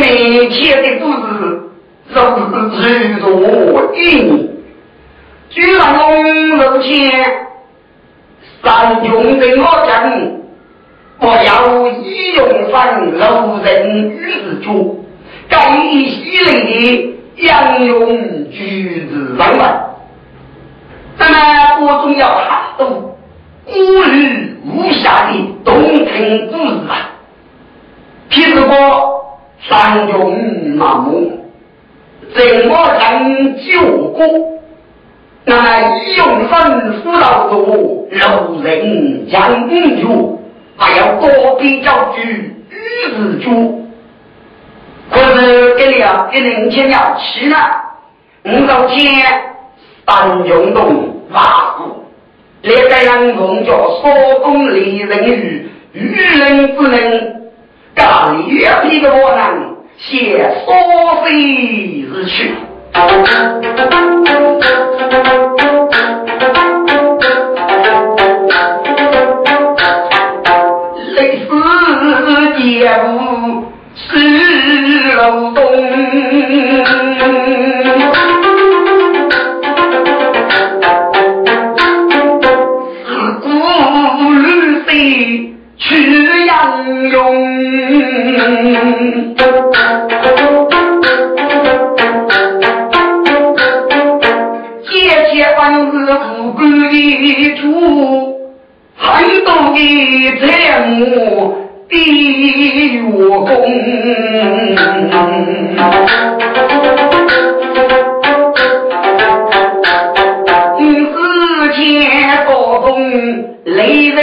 给你写的故事，总是记住我一年。居然龙楼前，三军的我将，我要一用犯老人与之处，该以西林的杨勇举之上来。咱们我中要很多孤日无暇的动听故事啊，譬如说。三中那么，怎么能救过？那用身死老多，老人将军就还要多给教主日出住。可是给你啊，给人钱要去了，五到天三中洞挖苦，来个杨洪叫说公里人与与人不能。刚有一批的罗浪向苏菲而去，历史一路去流动，自古飞去英雄。提出很多的这样的武功天雷人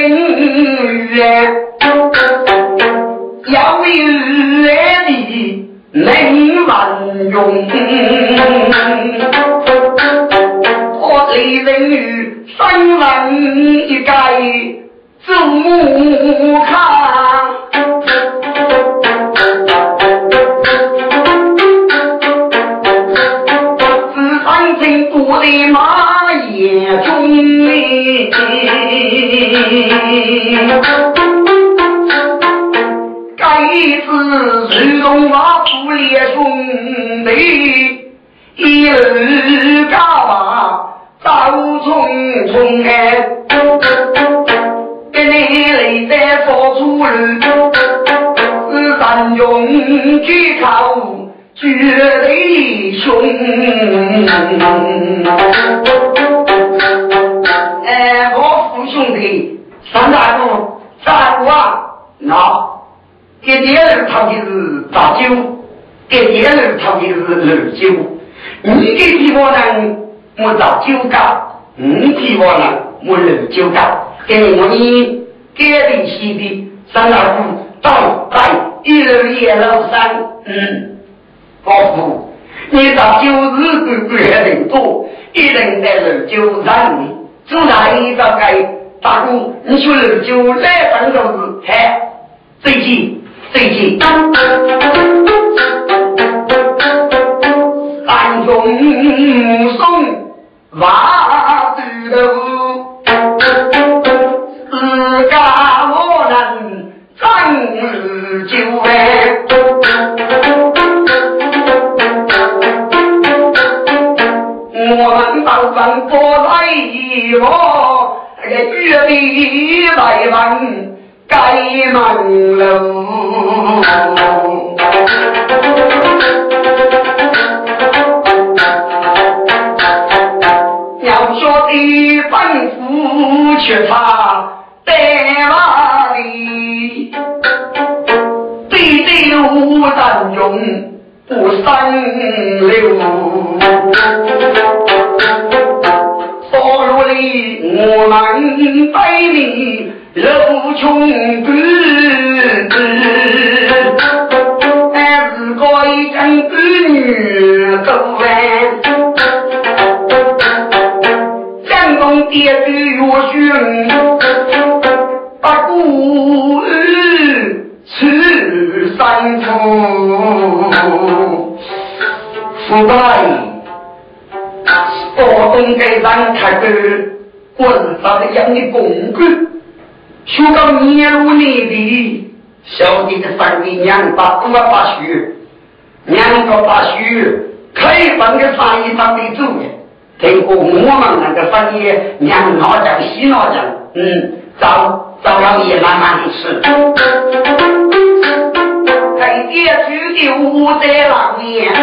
远我雷人本人一介子母看只弹进谷的马也中你该如同那负裂兄弟一二高马走匆匆哎，给你来在说出路，是三勇举口绝对凶。哎，我父兄弟，三大哥，大哥啊，那。给第二套的是大酒，给第二套的是二酒。你给地方人我造酒家，你地方人我二酒家。给我你给的西的三老姑到来一楼一楼三，嗯，老夫，你造酒是个个人多，一人在二酒让你做哪一个该大姑，你说二酒来分都是嗨，最近。最近，三中送瓦子头，自家我能争日久哎。我们到上过来一个月里来问。该门楼，咐却差在哪里？对对无人用不三流，所罗里我们百里。楼穷关，俺是个一阵子女走完，爹爹岳兄，把故儿吃三夫，父辈，我东给咱开个滚上的养的工具。学到年入内地，小弟的三位娘把多把学，娘个把学开放的翻译上的主，听过我们那个翻译娘老讲西老讲，嗯，早早老爷慢慢吃。在爹去的五在老年，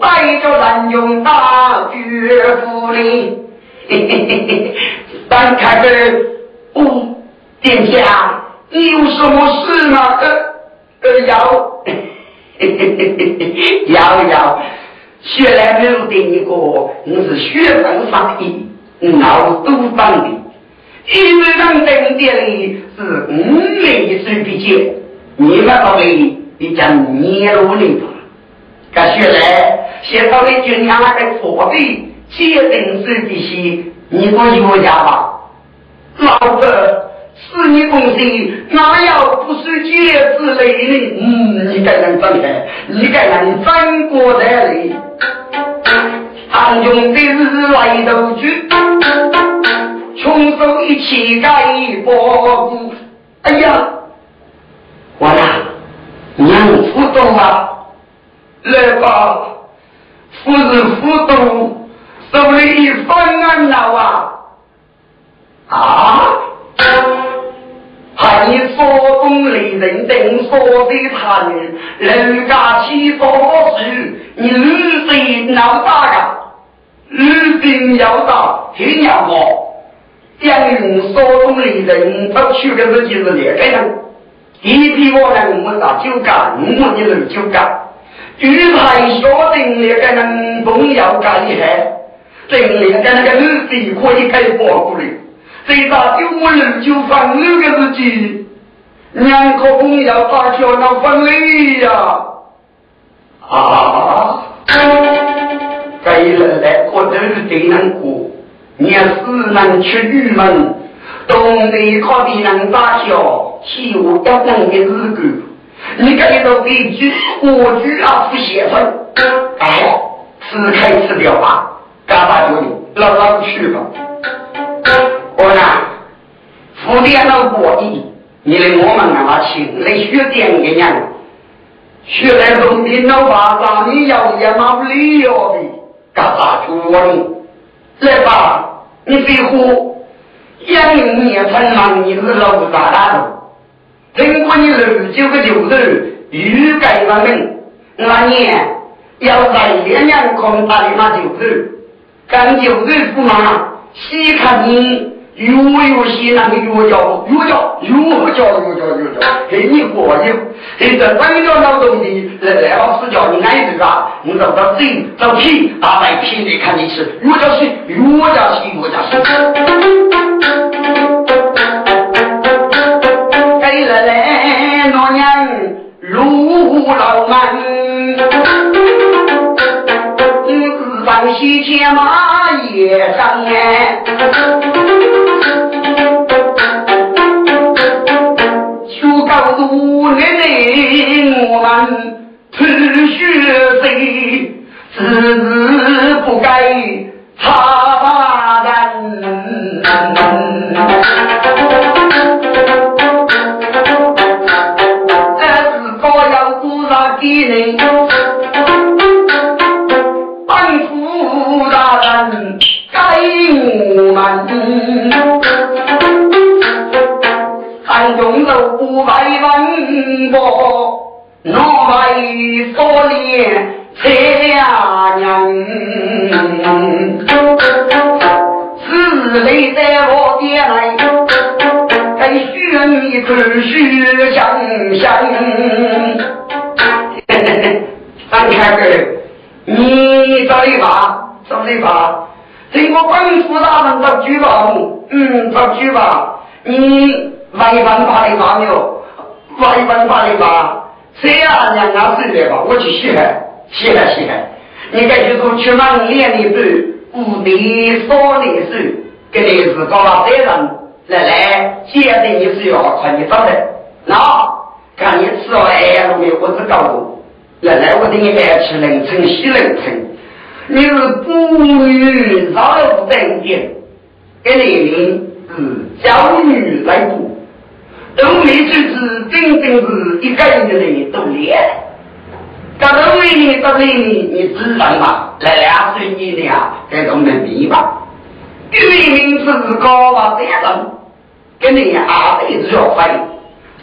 带着人用大绝夫哩，嘿嘿嘿嘿，翻开个。哦，殿下，你有什么事吗？呃呃，要，要 要，学来没有第一个，你是学分上的，脑子都长的，因为人等的哩是五类水平线，你们到里你讲年路里吧，该学来，学到的军粮的货币，决定是这些，你说有家吧？老子是你东西，哪有不是戒之类的？嗯，你该能分开，你该能翻过来哩。唐兄的日来头去，穷手一起盖包谷。哎呀，我呀，娘夫动啊，来吧，夫人夫动，手里一翻案了啊。啊！还说东里人等说的他人，人家起多事，你女贼闹大呀？女兵要打，听要我。将用说东里人不去的日就是两个人。一批我呢，我们打酒家，我们的人酒家。玉牌说定那个人不要干一下，定两个那个女贼可以开包过来。最大九人就放六个日子，两个朋友打小那分累呀！啊！该人来过都是最难过，你死人出玉门，东北靠的人打小，西我要能的日子，你该到地区我居啊不写分，哎，吃开吃掉吧，干嘛就让他去吧。我呢，福建老国义，你来我们啊，请来学点个样，学来农民老爸爸，你要也嘛不理了的，干啥去了？来吧，你飞虎，养你也成忙，你是老大大的。听过你六九个九日，欲盖弥彰，越越西那个越叫越叫越叫越叫越叫，给你过瘾。现在整个劳动的来来老师叫你挨着啊，你找到嘴找皮，大白皮的看你吃，越叫西越叫西越叫西。给了来老娘路老满，日上西天马夜上哎。我们吐血水，只是不该他人。我。我为所恋才人，此类在我爹来，该许你可许相相。张开哥，你找理吧，找理吧。经过官府大人的举报，嗯，找举报，你违反法律法没有？违反法律法。这样娘啊，睡来吧，我去洗海，洗海洗海。你该去做去忙练的不？五的少的手，给你是搞了别人来来，接着你是要看你长的，那看你吃了哎路没有？我只搞过，来来我等你爱吃冷城西冷城，你是不女少了不等点，给你名是教女来补。都没就是真正是一个人的人都练，到东里到里里你知道吗？来两岁你俩这种能力吧？语名字是高啊，这样跟你阿辈子要会，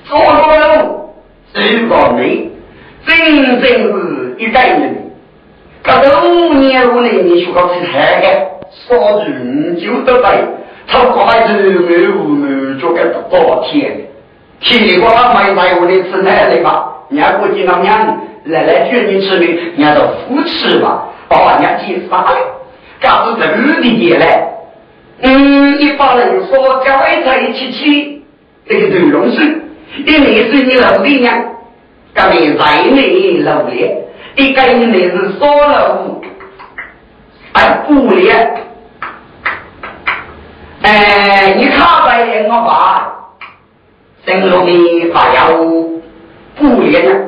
做路是个美，真正是一个人。到五年五年你学个是太个，说句就得背，他快是没无没就该多天。提瓜买买我的吃奶奶吧，人家估计那娘来来劝你吃的，人家都扶持吧，把人家急杀了。搞出这女的也来，嗯，一帮人说叫外在一起去，这个最容易。一年是你老的娘，干你在内老的，一个人是少了哎，不连，哎，你看在我吧。正路的还要姑爷娘，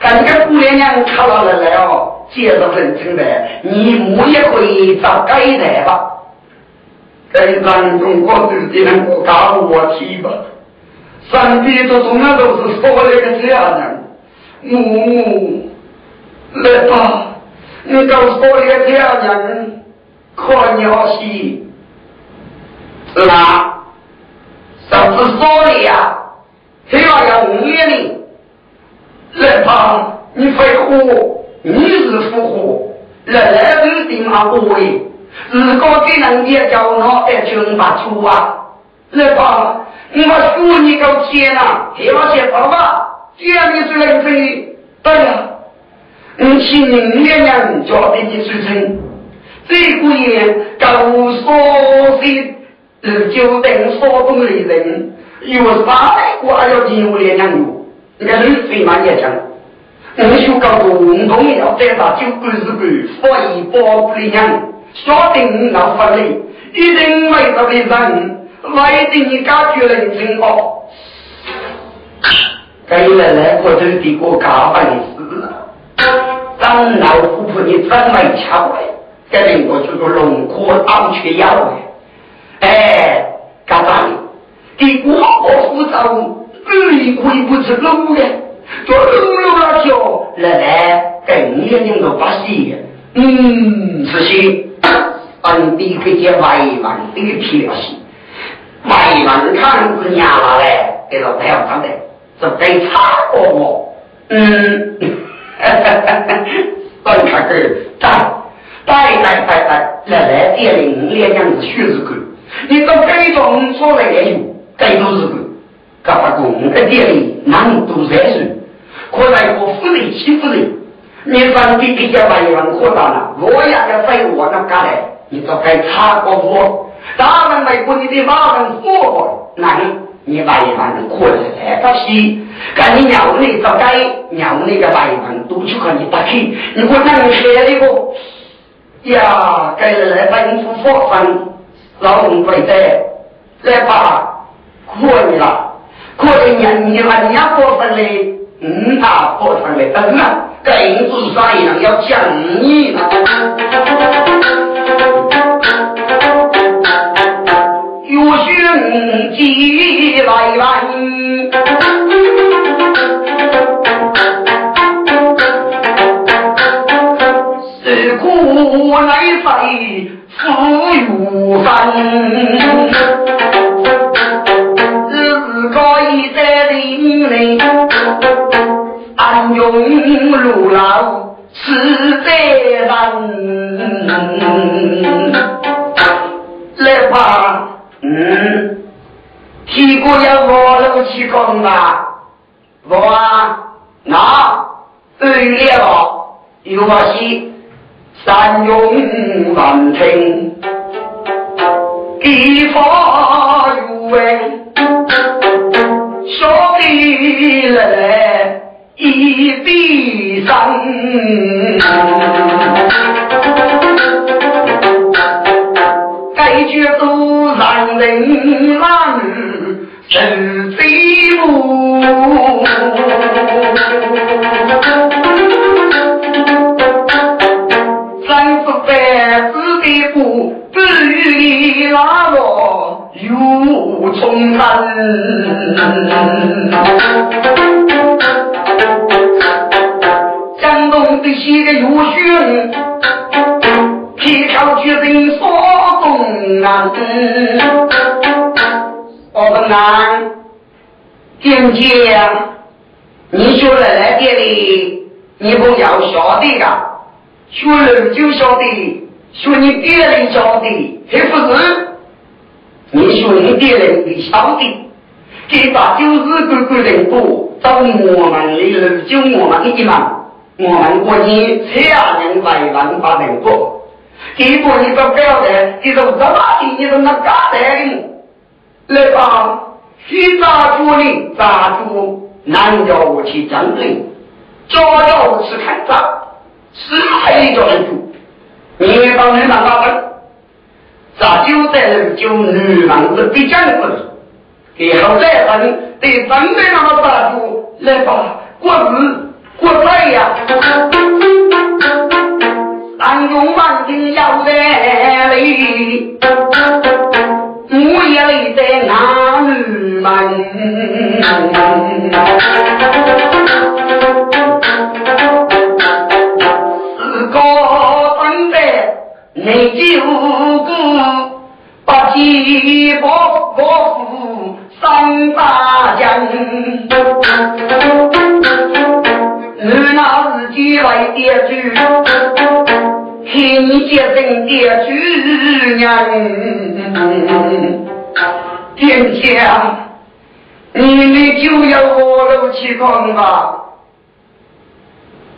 但这个姑爷娘看到了来哦，接着人称的，你母也可以找改代吧？该咱中国自己能够告我提吧？上帝都从来都是说了个这样的，母母来吧，你告诉我一个这样的，可鸟西是吧？上次说的呀。这要要五年的，来吧，你会活，你是复活，来来都定下不为。如果给人家叫我爱军发出啊，来吧，我输你个钱呐，还要先跑吧，这样你是人生，对呀，你请明月娘叫的你出城，这个月够所心，就等所中的人。有啥来我还要进屋连两路，你看你飞马也讲，我就告诉运动要再打九二十个，发一包不一样，晓得要发力，一定没到的人，外地你感觉人情好，该来来或者的过家办的事，当老虎婆你真没巧哎，这令我这个龙科当缺药哎，哎，干啥的？给我我负责，你可以不吃卤的，做卤肉那叫来来，更年人都不喜。嗯，是些本地这些外文的漂戏，外文看是伢嘞，给他太好看的，这该差过我。嗯，哈哈哈哈哈，本看个在。拜拜拜拜，来来点领两样子血日干，你到该种出来的有，该都是干，干不过我个店里难度才是，可来我福利欺负人，你上弟比较万元可大了，我也要在我那干来，你都该查过我，大人来过你的马人活过，那你你万元可来不起，赶你鸟你早该鸟你个万元都去看你打开，你我那你开那个。呀，该来吩咐佛分，老公跪在，来吧，可以了，可以年你们家过分嘞，嗯，他过分嘞，但是呢，该应做啥样要讲你呢？有兄弟来问。富有分，林里，安用路老实在人。来吧，嗯，屁股要我路去讲吧，我啊，那对了，有把戏。三用难听，地法有味，说的来一笔生。该句都让人难受罪恶。那我又重山，江东的些个优秀，皮条决定说动啊！我问俺，姐姐，你学来来店里，你不要晓得噶，学了就晓得。说你别人晓得，还不是？你说你别人你晓得，这把就是个个人多，找我们的人就我们的嘛，我们国年千人百万把人多，结果你都不要的，这种这么的，你都那干的？来吧，去抓住你，抓住难叫我去争论，抓到我去看账，是还叫人做。你帮女郎打分，咋就在那就女郎子比较不是？以后再分，得真的那么大度来吧，过日过菜呀。当用万金要在里，我也累在那女们。内九股，八七八八虎，三大将。你拿自己来点主，听接生点主人。天将，你们就要我楼去看吧，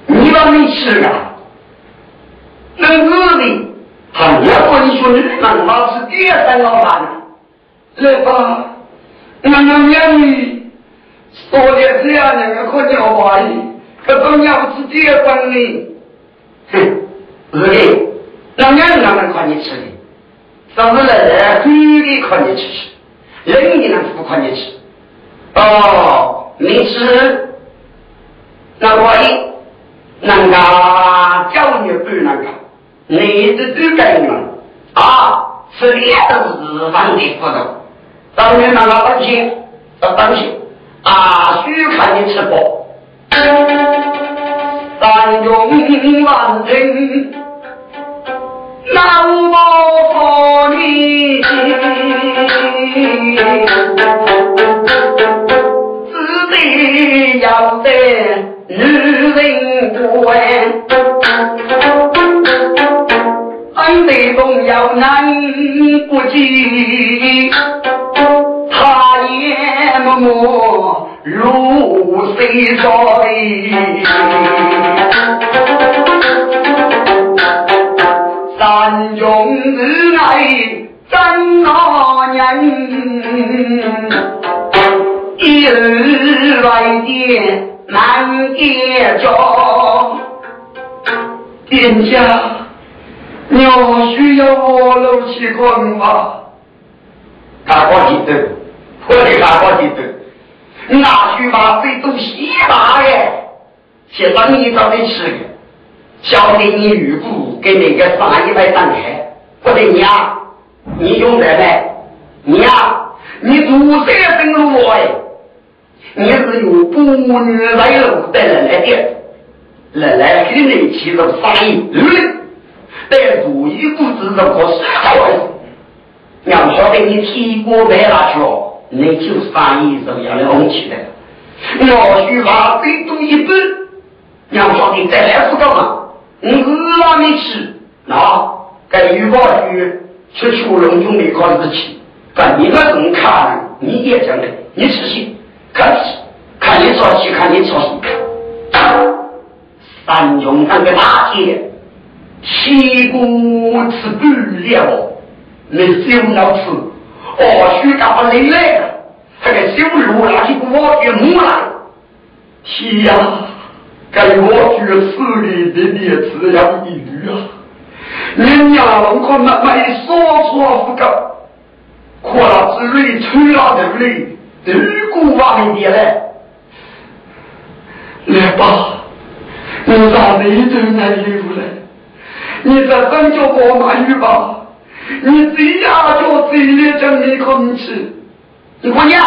你把没吃啊？能日的。他要果你说你能老是第二三老板，来吧，我娘娘你说的这样两个可叫话语，可都要是第二关的，哼，是的，那娘哪能看你吃的，上次来来女的看你吃吃，人家那是不看你吃，哦，你吃，那万一，那个教育不能干。你的这个人啊，是两日方的活动，当年那个当心，要当心啊！许看你吃饱。永万听，那我佛你，只得要得女人关，俺得动要难不及，他也默默。如水水，三中之内真那人，一日来见难见着。殿下，你需要我楼去看吗？大哥记得，我的大哥记得。那去把这都西大耶，先让你找你吃的，交给你预估给那个上一百三开，不得你啊，你用得来，你啊，你做谁登录我哎？你是有不女来路的人来的，人来给你起了生意，但如意不知道可是好事，要晓得你提过白拿去。你就翻译这样的红起来，我需把最多一半，要晓得再来是干嘛？我让你吃，那该预报去去出龙中的考试去，但你那种看，你也讲的，你吃些，看看你操心，看你操心。三中那个大姐，七姑吃不了，没酒要吃。哦，徐干部累来了，这个修路那些我去木来。天呀，该我去死里的烈子要一缕啊！人家龙可那没说错不够，可那之类吹了对不对？如果往一点来，来吧，我让你都来一路来，你再分叫我满语吧。你这样就嘴里真没空气，你姑娘，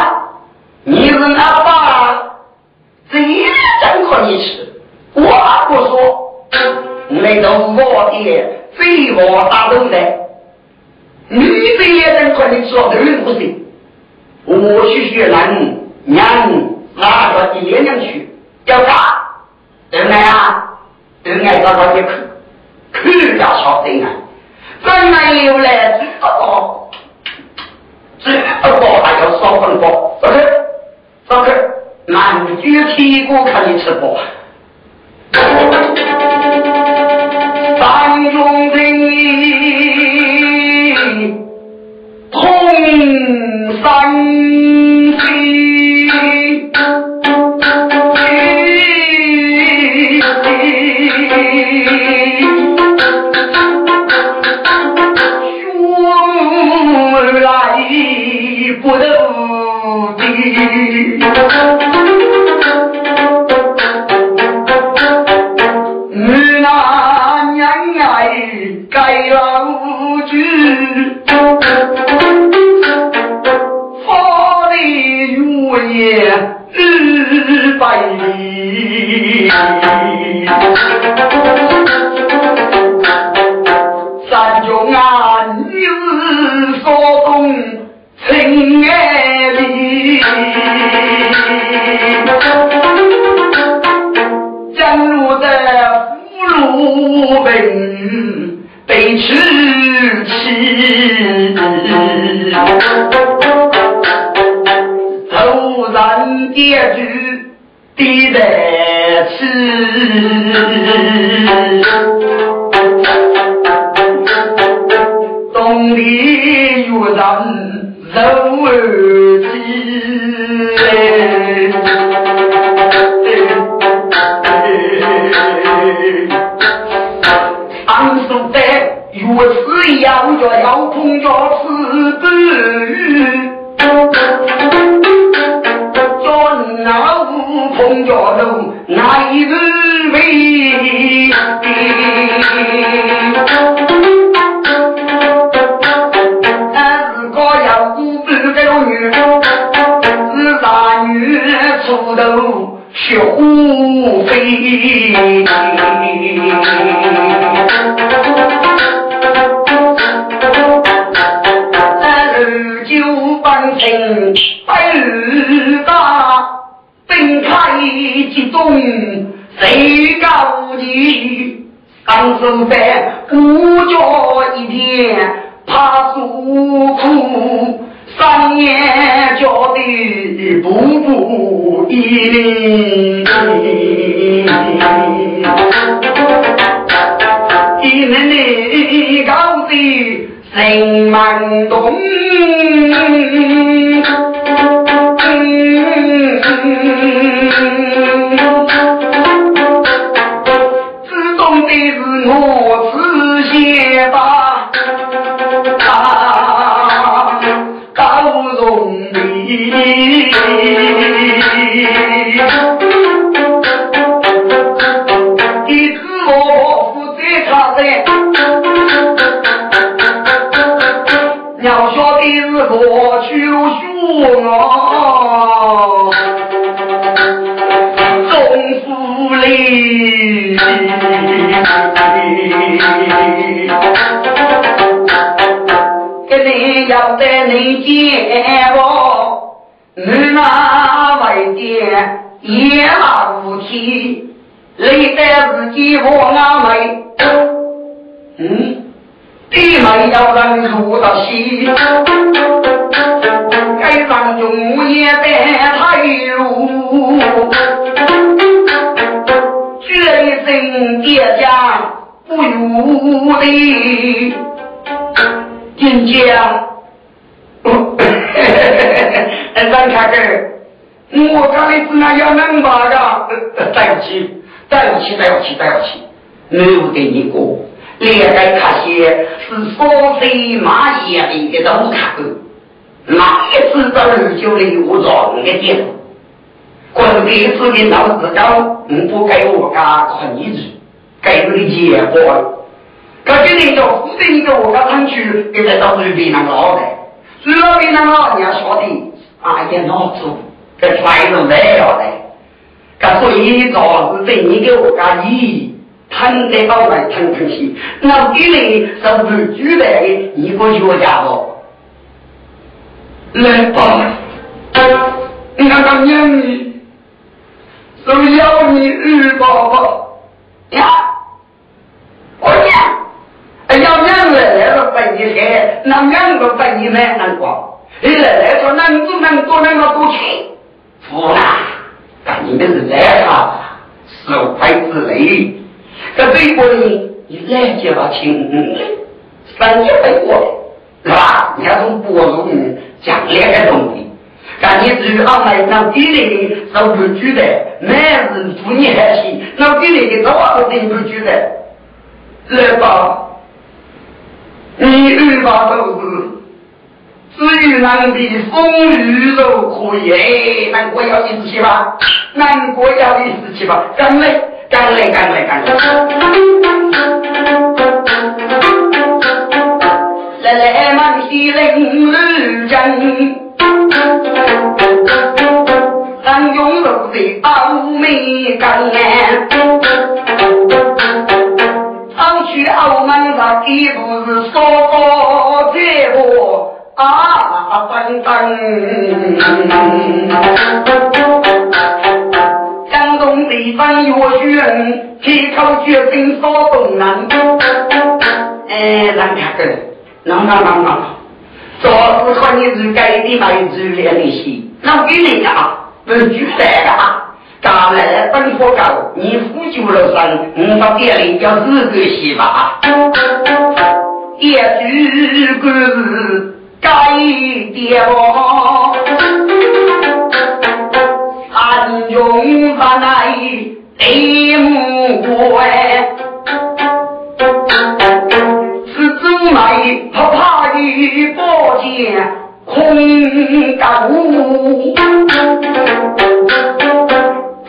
你是哪爸？嘴里真可你吃，我不说，那都我的嘴我打都在，你嘴里真可你吃，都不行。我去学男娘哪个爹娘去？要干？对不啊？对爱找找你去，去要晓得啊。真没有来，知道知道过还要少分过，不是？不是？满嘴屁股看你吃饱。三兄弟同三喜。九方城百日大，分开激动谁高举？上手在五角一片怕疏苦。三年交的步步一零，一年年高的人满洞，我总府里，跟你要在你见我，你那外爹也那无气，累得自己我阿妹，嗯，弟妹要人入到西。上中也得太入，决心爹家不如的金 家。张开根，我家里只能要能把的，对不起，对不起，对不起，对不起，没有给你过，连个卡些是烧水马野的都看的。哪一次到二九里我找你个地方？关这次的老子高，你不给我家困一句，给你的结果。可今天叫负责一个我家厂区，给他到随便那个老的，随便那个老人家说的，啊，点脑子，给全都没了的。可所以找是对你给我家一谈得到来谈谈去，那给你是不是举来的一个学家伙？来吧，你看看娘你，是要你二宝宝呀？我娘，哎要娘来来了分一些，那两个分一难难过。你来来说能做能做那么多钱，不啦？但你们是来啥？受快之累，这对过你，你来接把亲，三年回过来，是吧？你要从波动。讲两个东西，但你至于安排那地里的受不住的，男人妇女还行，那地里的早都顶不住的。来吧，你二把都是，至于男的风雨都可以，难过要一起吧，难过要一起吧，干嘞，干嘞，干嘞，干嘞。来满西林日真，咱用肉的欧美干眼，常去澳门上一步是说到这个啊等等，地方有许人，铁口决心说东南，哎，让他个。啷啷啷啷，做事和你是该的买子连的些，那给你啊，不举三个，刚来本火高，你夫就了生，我到店里要四个媳妇，一句故事该的哦，暗中发来泪目光。不怕与宝剑空高，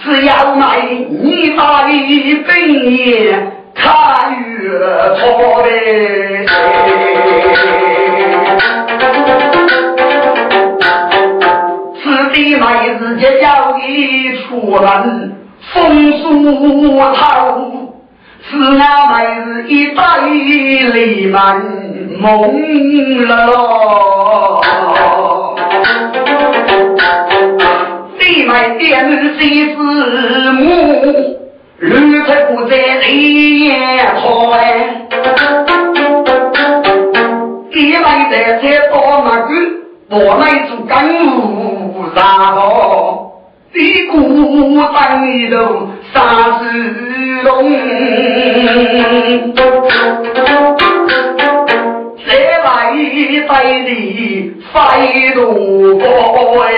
只要买你把的本业看月错你妹子就要一出人，风疏透，是那妹子一对李满梦了。李梅点子是母，绿不在李眼台。你梅在在多么。我乃自甘无杀落，你古登一头杀子龙，谁来替你过哎？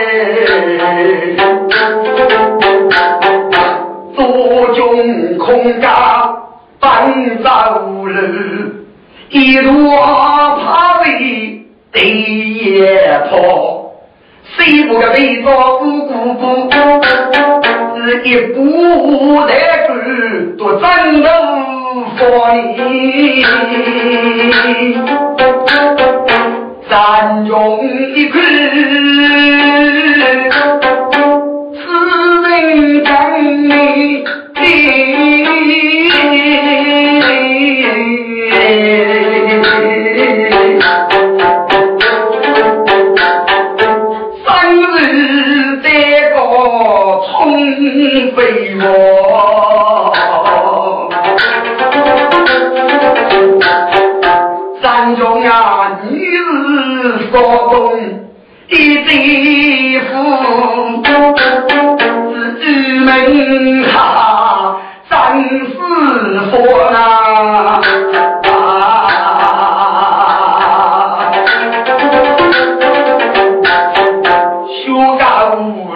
左军空扎翻遭了，一路怕飞。第一炮，谁不个为祖国鼓掌？是一步得去多峥嵘岁月，三中一时，此人仗义。被我山中啊你是说东的地府自门下三四佛呐啊修改五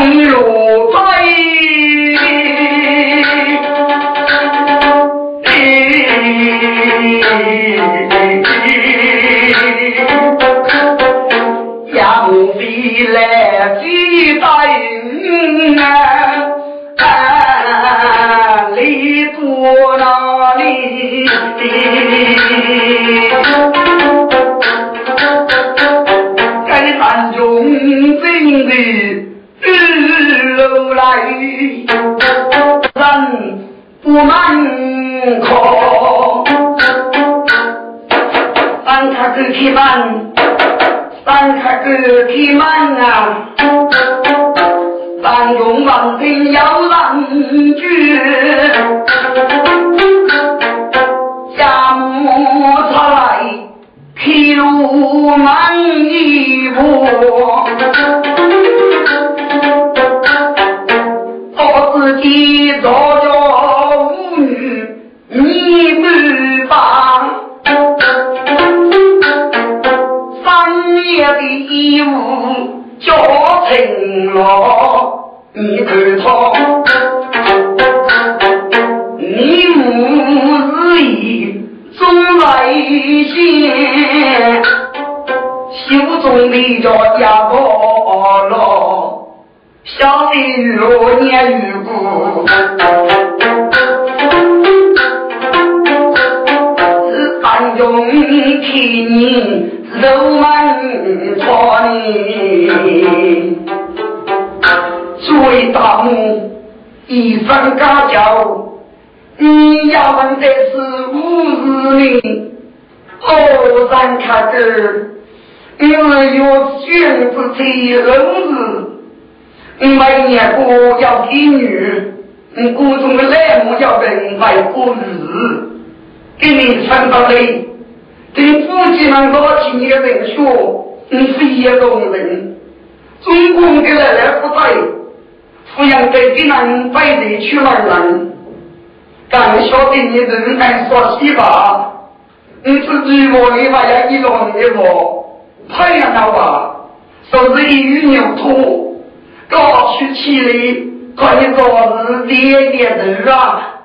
一路飞，杨飞来几代啊，离不了你。该咱忠贞的。日落来人不满空当他个体满当他个体满啊郎中郎兵要郎君下摩来披路满衣服我自己做了舞女你不帮三月的衣物叫我成罗你看他你我日夜总来牵手中的着家伙喽小的与念与不。是当用替你肉满床。诸位大母，一生家教，你要问的是五日里，我三开的，因为有君子在恩子。你为年不要子女，你故中的内幕要人。为百过日，给你穿到累。对自己们多几年人。说，你是一种人。中共的奶奶不在，抚养给给人。拜的去了人。敢晓得你人。敢说西吧？你自己我的话要一种的我，太阳了吧？手这一与牛通。高举起来，可以做事点点头啊！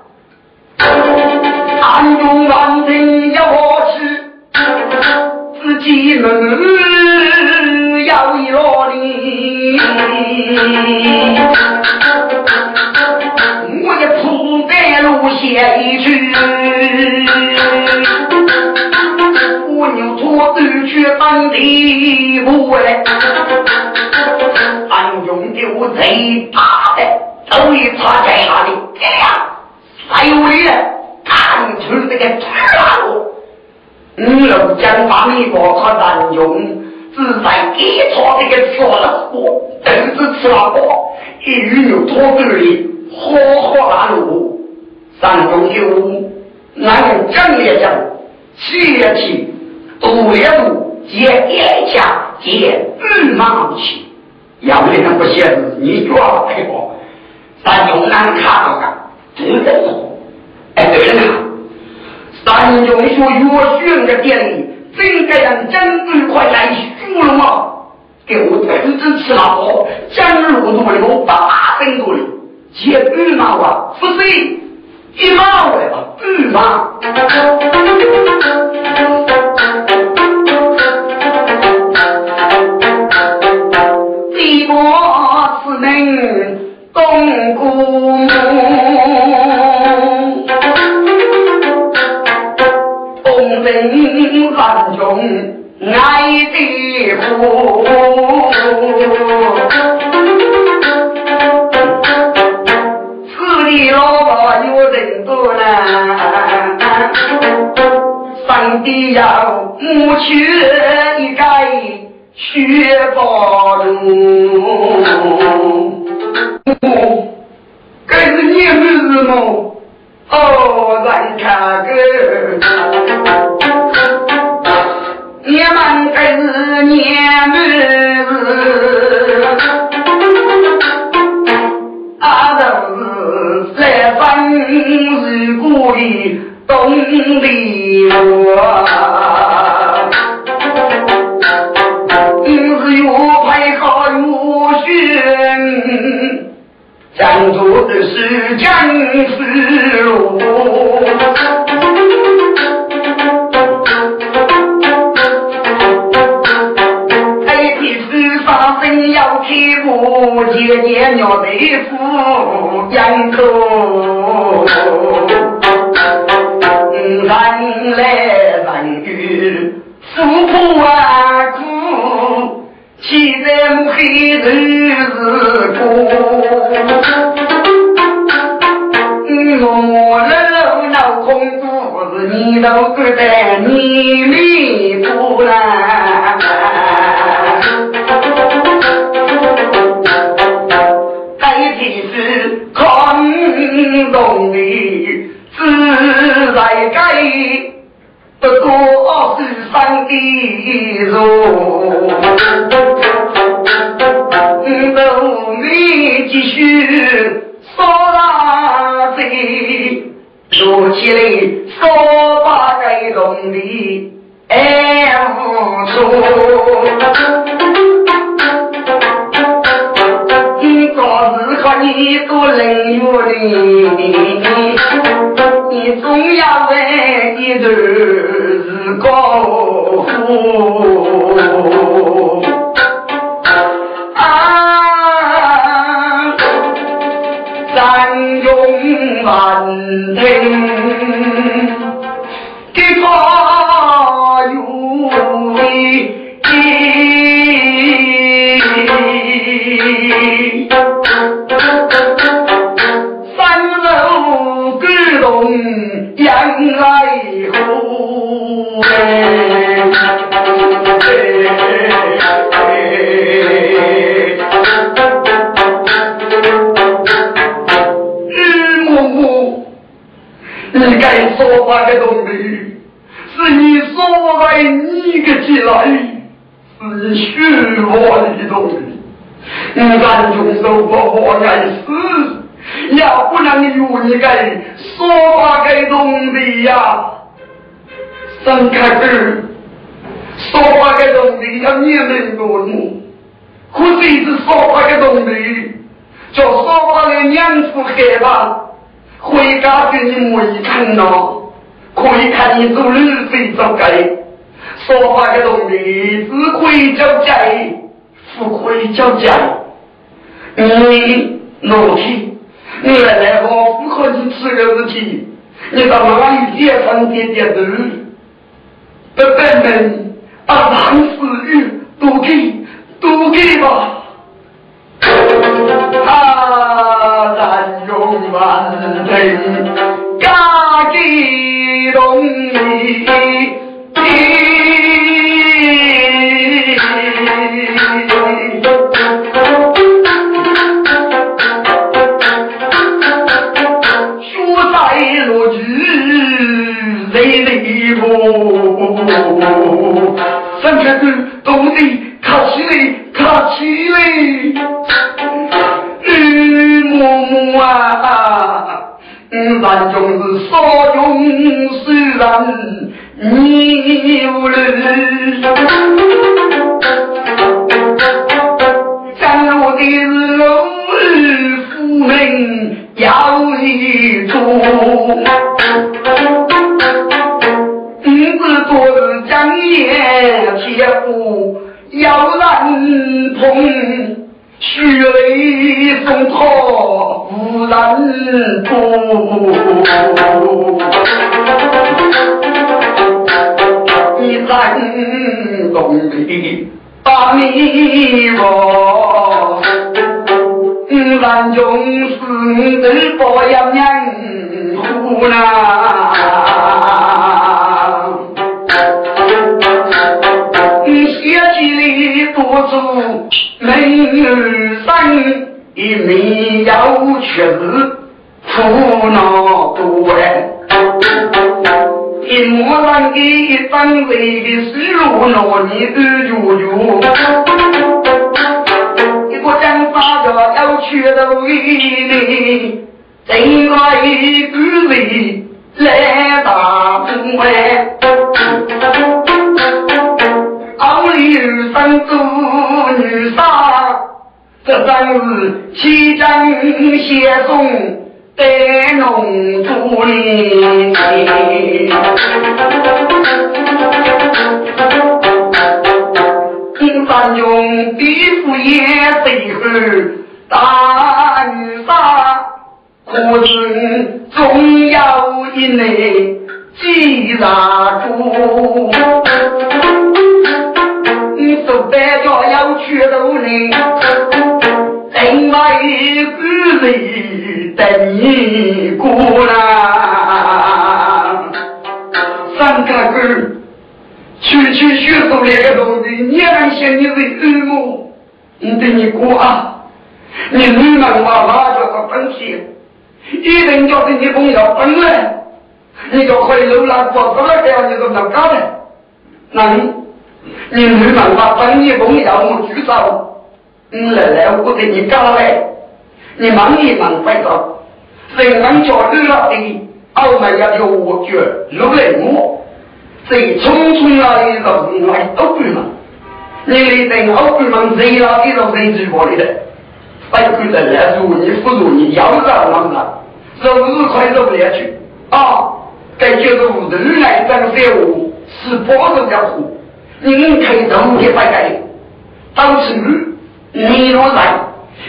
暗中万人要我去，自己门要一落你。我也铺在路下一句，我牛拖子去当地不来。用的，都一插在那里。哎呀，还有人看出这个土老，你老将把你我他难用，只在给错这个吃了锅，都是吃了锅，一语有托嘴里，火火拉路，三中就难讲也讲，气也气，堵也堵，接也家接日马不起。要不然不写字，你抓了配合，咱用俺看到的，真的错。哎，对了，三中学越学的典礼，真该让张队快来学了吗？给我真吃了货，江路多的我八分多的，接羽毛啊，不是一毛来吧，羽万中爱的福，此地老婆有人多呢，上帝要母娶一个雪宝龙。哦，这是你儿子吗？哦，咱看个，你儿子，俺是三分日故的东里我，你是有配身要贴布，姐姐鸟的夫养口，人来人去，富婆啊苦，气在母黑头是苦。我老老公主是你都觉得你弥不啦？自在该不过是上的肉，都没继续。说大嘴，说起来说把该弄的爱无处。你早日和你都冷月里，你总要问一段是高难你该说话的东西，是你说来你个进来，是你虚我的东西。你敢用手把我爱死，要不能用你该说话的东西呀。三开子，说话的东西要你们多努，可是一直说话的东西，叫说话的娘子害怕。回家给你母一看呐，可以看你做日非走街，说话的东西只会叫街，不会叫家。你老天，你来来我不和你吃个事情，你到哪里点上点点头？不本门啊，男死女都给都给吧。他人用万人，家计容易。地府也最后大女杀，可是总有一内记杀住。都代表要去路呢，另外一个人等你过啦。三哥哥，区区学手两个东西，你还嫌你是恶魔？你对你过啊！你女人娃娃叫个本钱，一人叫你朋友本来，你就可以流浪过，过来这样你都能搞的，那你？你没办法帮你朋友我举手，你来来，我给你搞来，你忙一忙快走，人能叫热了的，澳门要叫我觉如来我，最匆匆来的人来都不忙，你等澳门热了的都人举过来的，白骨的来如你不如你要让忙了，肉日快走不下去。啊！该就是屋头来张三五是包肉的苦。你可以同意拜改，当时你若在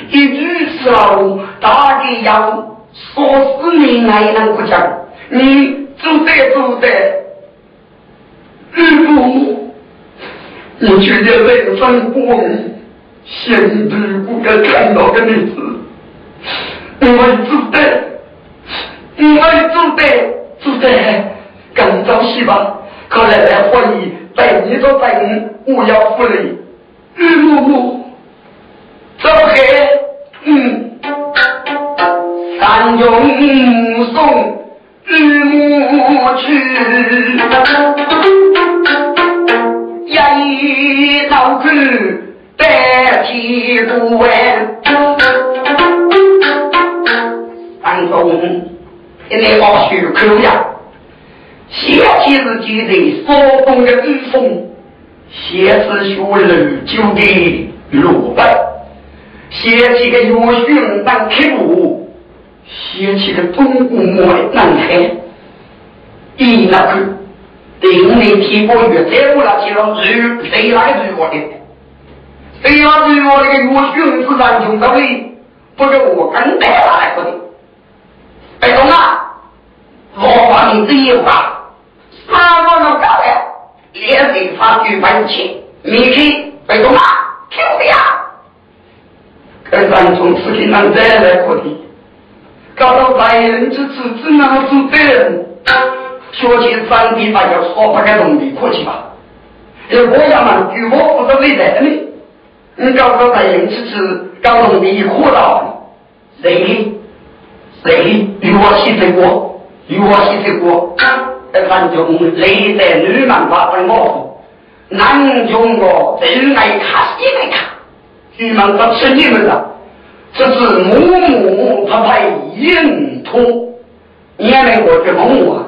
一句是老，大概要说死你爱人不讲，你做得做得，日不，你觉得人生不易，先知不该看到的日子，我做得，我做得做得更早希望，可来来欢迎。在你所在，我要负累。日暮暮，走开。嗯，三中送日暮去，一道口白起不完。三中，现在我去口呀。写起自己的所中的笔锋，写是学楼九的落败，写起个岳云当铁路，写起个中国梦的南海，一那个定力提过越再不那几了日谁来日我的，谁要对我的个岳云是咱穷到的，不是我跟带来的，北东啊，我把你这一话。他我能搞的，连人发举本钱，明天被动啊，听不呀？可咱从此天上再来过的，搞到来人之子只能做对人，说起上帝还要说话个东西，客气吧？哎，我要嘛，与我不是为的呢。你搞到来人之子搞东西苦恼，谁？谁？与我起这个？与我起这个？反正累在女人把分我服，男中国真爱看，也爱看。你们都吃你们的，这是母母他派硬拖，你来我这母母啊，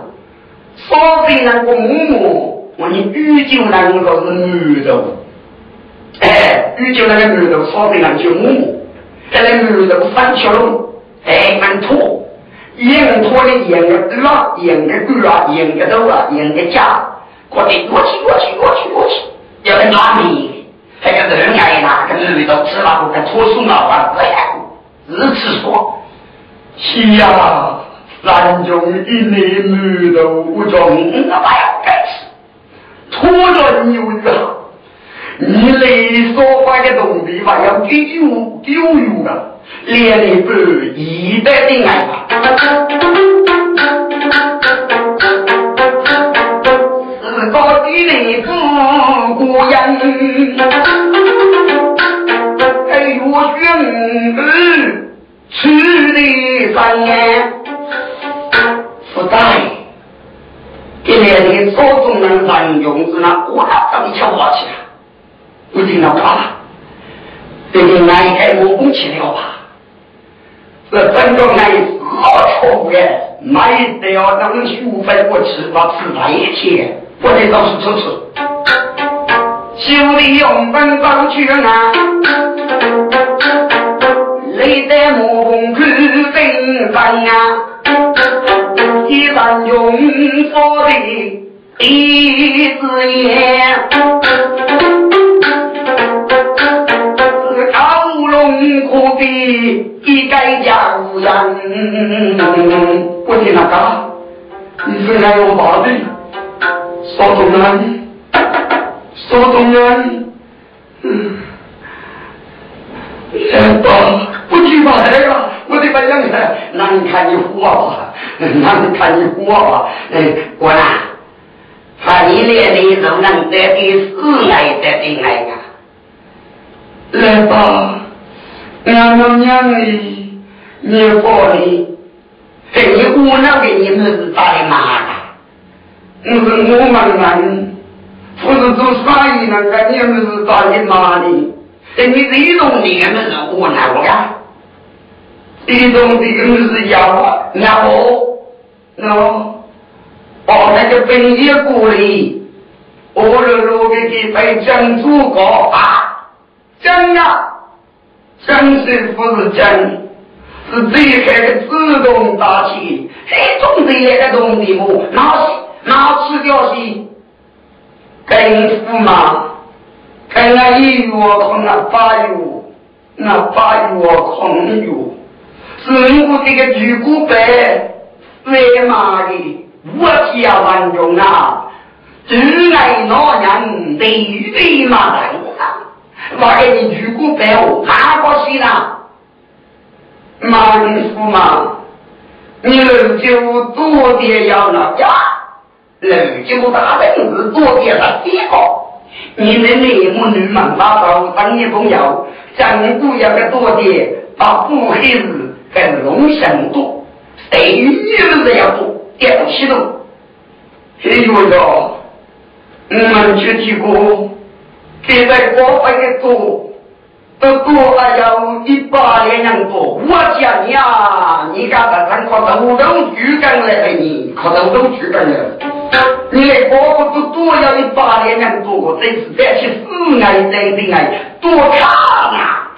少岁那个母母，我你御酒那个是女的，哎，御酒那个女的少岁那就母母，这个女的三条龙，哎，蛮拖。硬拖的硬个短，硬个短，硬个头啊，硬个家，过得过去过去过去过去，要来拿命，还个人爱哪个女的吃那个拖手脑啊，哎呀，如此说，是呀，南中一内女的无中，那玩意该死，拖着牛啊，你来说话的东西吧要丢丢丢的。连你不一代的爱吧，是个地内不过人，哎呦兄儿吃的三年，不在，今年的所中人三用是那我那怎么瞧我去了？我听到话。最近俺开木工去了吧？这真正俺好错误耶！买得要当学费我吃，我吃那一天，我得到处吃吃。修理用本当去啊，累得木工去分担啊，一旦用错的一字眼。何必一改家人？我听那个，你是还有大的，少中人，少中人，嗯，来吧，不听话来了，我得把两个难看你活吧，难看你活吧，哎，我呢，把你连你都能得的死来得的爱呀，来吧。娘娘娘哩，你好哩，给你姑娘给你们是打的麻的，我是我们人，不是做生意那个你们是打的麻的，哎，你这种你们是我哪个呀？这种的你是要要不？喏，把那个本业过来，我了路给给被讲主过啊，真呀。真是不是真，是这开的自动打气，这种这一个东西么？哪哪吃掉是？跟父嘛，跟那一月空那八月，那八月空月，是我这个巨骨白，为嘛的？我家万用啊，只爱那人对对嘛人啊。我给你举个白哦，哪个是啦？马林夫嘛，你六九多点要那呀？六九大本事多点了几个？你们内幕女们拉到当年朋友，讲古要个多点，把不黑子跟龙相多，对于女人要多，点不启动。哎呦哟，我们去提过。现在过分的多，都多还要一百年人多。我讲呀，你家在上靠豆豆举干来你，靠豆豆举干来。你那过不都多要一百年人多，真是这些死爱真的爱多看啊！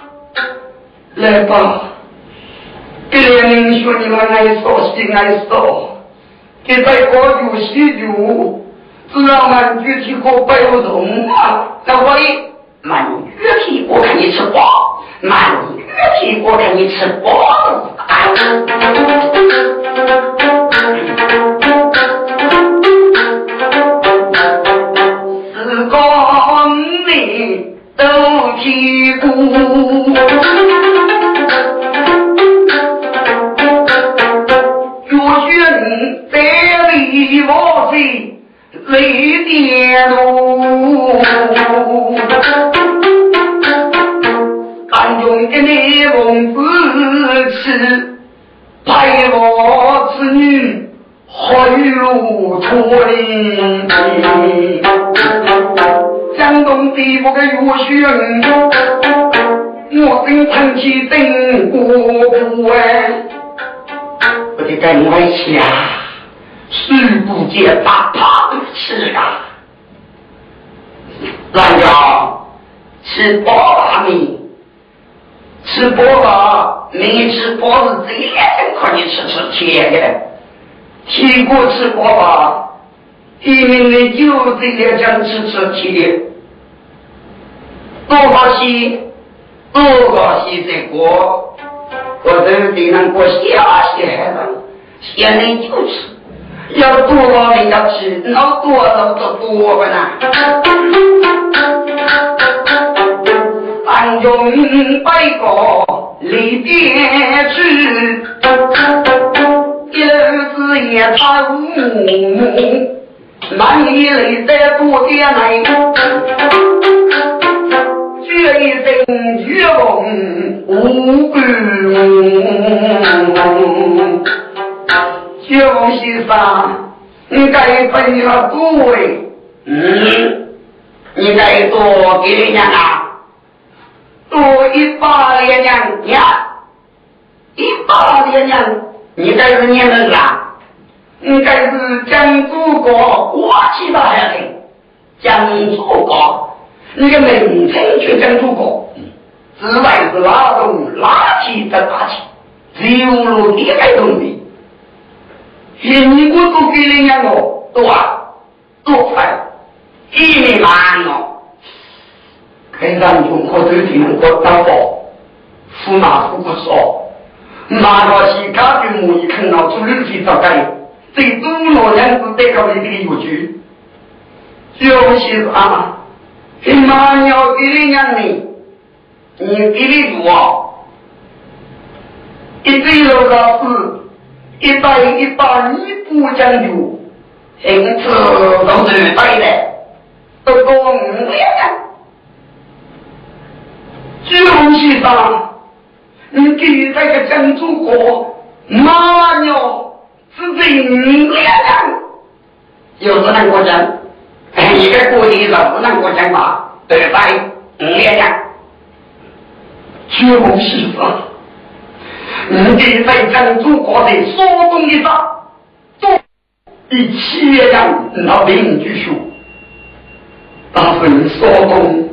来吧，给年龄说你们爱说心爱说，现在过有喜就。只要满具体和不动啊，那我也满具体我看你吃饱，满具体我看你吃饱。四个你都提过。点路，俺用的你公子吃，陪我子女回路村。江东地不个岳轩，我等长期等过不完，我的跟外下。须不见大胖吃啊！老杨吃饱了没？吃饱了没？吃饱是这两天可你吃吃甜的，听过吃饱了，一明的就这两天吃吃甜，多高兴，多高兴！这个我都得能过下些了，现在就吃。要多少人要吃，那多少都多个呢。俺用百个里边去，有子也他无，满里来再多点来，这一生绝望无根。小先生，你该分了多位，嗯，你该多给人家啊，多一百两两呀，一百两两，你该是念的啥？你该是将祖国国旗打下来，将祖国，你个名称去将祖国，之外是拉动垃圾的大气，只有路地该动的。你我都给人家我多啊，多快，一米慢哦。开上用可都听我当宝，驸马不说，马到西卡的母一看到出肉体早该，最多老娘子带个你这个有趣，就是啊，你妈要给人家你，你给你做，一堆老老师。一百一百你不讲究，因此都是对的，都公平的。朱先生，你给这个讲祖国，妈鸟是真的有不能过讲，一个国际上不能过讲吧？对吧？五两。朱先生。你给在江祖国的所中的杀，做一千人那邻居说，但是你所中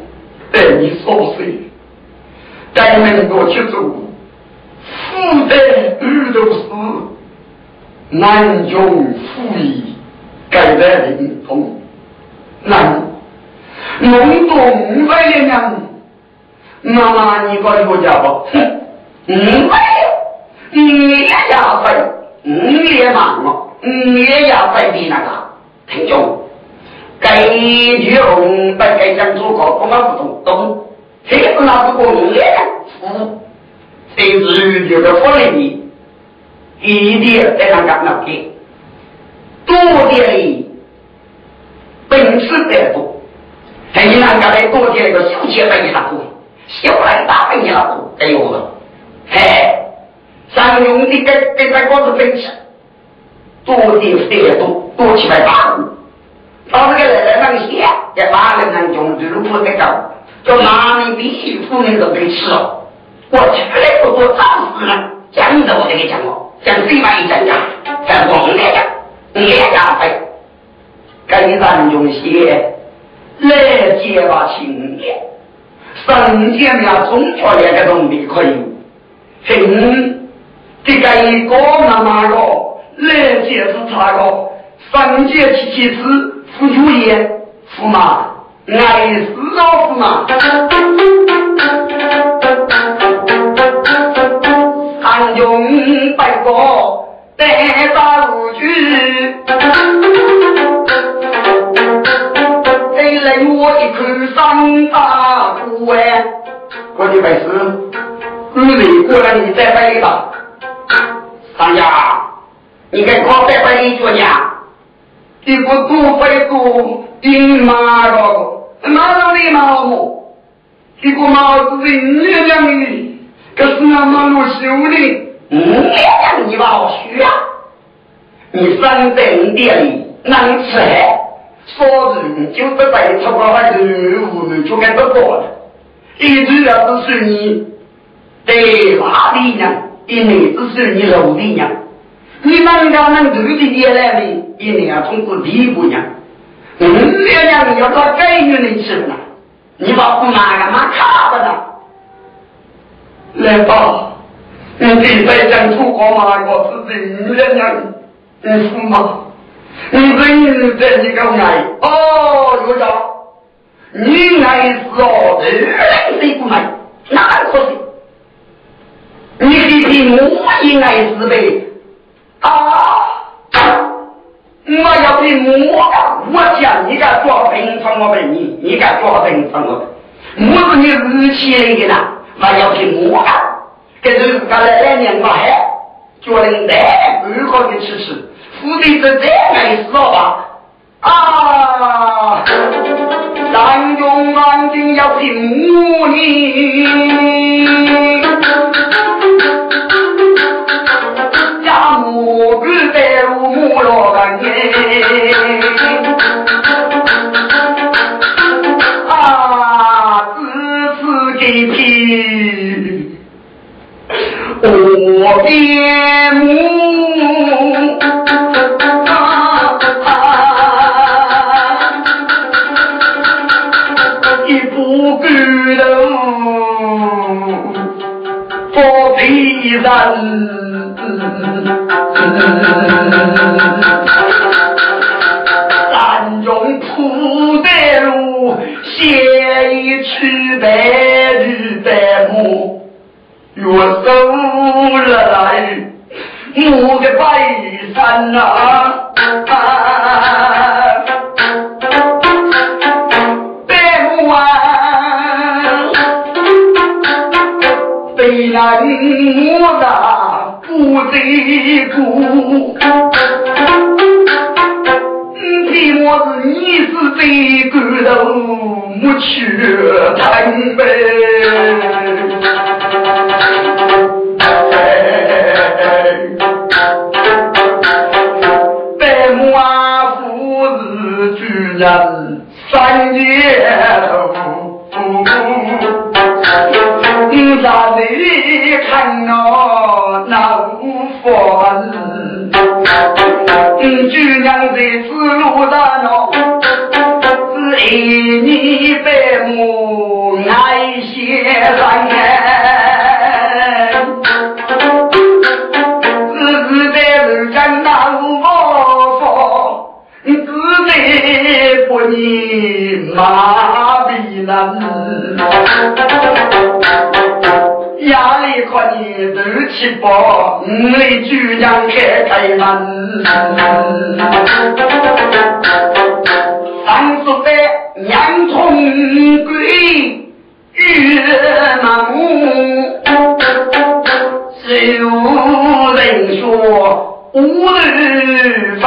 对你所说，该能够去做，富得二都是难穷富裕，该在灵通，难弄懂外的人，妈妈你管我家不？哼，你也要费，你也忙了，你也要费的那个。听众，该句话不该讲祖国，不管不懂懂，这个那不过你也服，这是这个福利，一点在那个那边，多点的本事得多，还有那个来多点那个小钱本事那多，小来大本事那多，哎呦，嘿。常用的给给在光子分吃，多的得多，多起来大户。到这个来来那个县，在哪里能用这路不得高，叫哪里必须妇女都得吃哦。我出来不多早死了，讲的我这个讲哦，讲最慢一讲讲，讲红的讲，你家费，跟咱用些来结巴情缘，生前呀，中国那个东西可以，很。这个一个妈妈个，来节是他个，三节七七次付主业，驸马爱死老驸马，汉用百个带大无惧，给了我一口三大苦哎，我的本事，你累过来你再背吧。商家，你跟靠再把你脚呢？一个多飞多，顶马了，马上的马我，一个帽子是五两两的，可是那马路修的，五两两你把我需要，你三等店里能吃，说人就不在超过还是五人就该不做了，一直要是是你，对哪里呢？一年只是你肉的娘，你们家能走的爹来的，一年要通过地姑娘，我们两娘要到该女人去了，你把姑妈干嘛卡不呢？来吧，你这在讲出国嘛？我是人两娘，你是吗？你人在你个爱哦，有家，你爱是哦，二人谁不爱？哪可是？你弟弟我应该是呗啊！我要比我我讲你敢抓平常我问你，你敢抓平常我？我是你日期来的呐，我要比我干，跟着刚才两年我还叫人来二好的吃吃，夫妻这这爱死吧啊！但用安定要比我呢。我个在路木老干啊，只是给皮，我爹母咱用铺的路，写一曲白日白母，月收了来，我的白山啊！白非难我的。不在乎，你我是你是最骨头，没缺谈呗。白马，夫是主人三年是爱你百母爱先生哎，只是在人间那无方，只在不你麻痹难。压力可你都七八，五里珠江开开门。三十娘从归，月那母，有人说无人烦。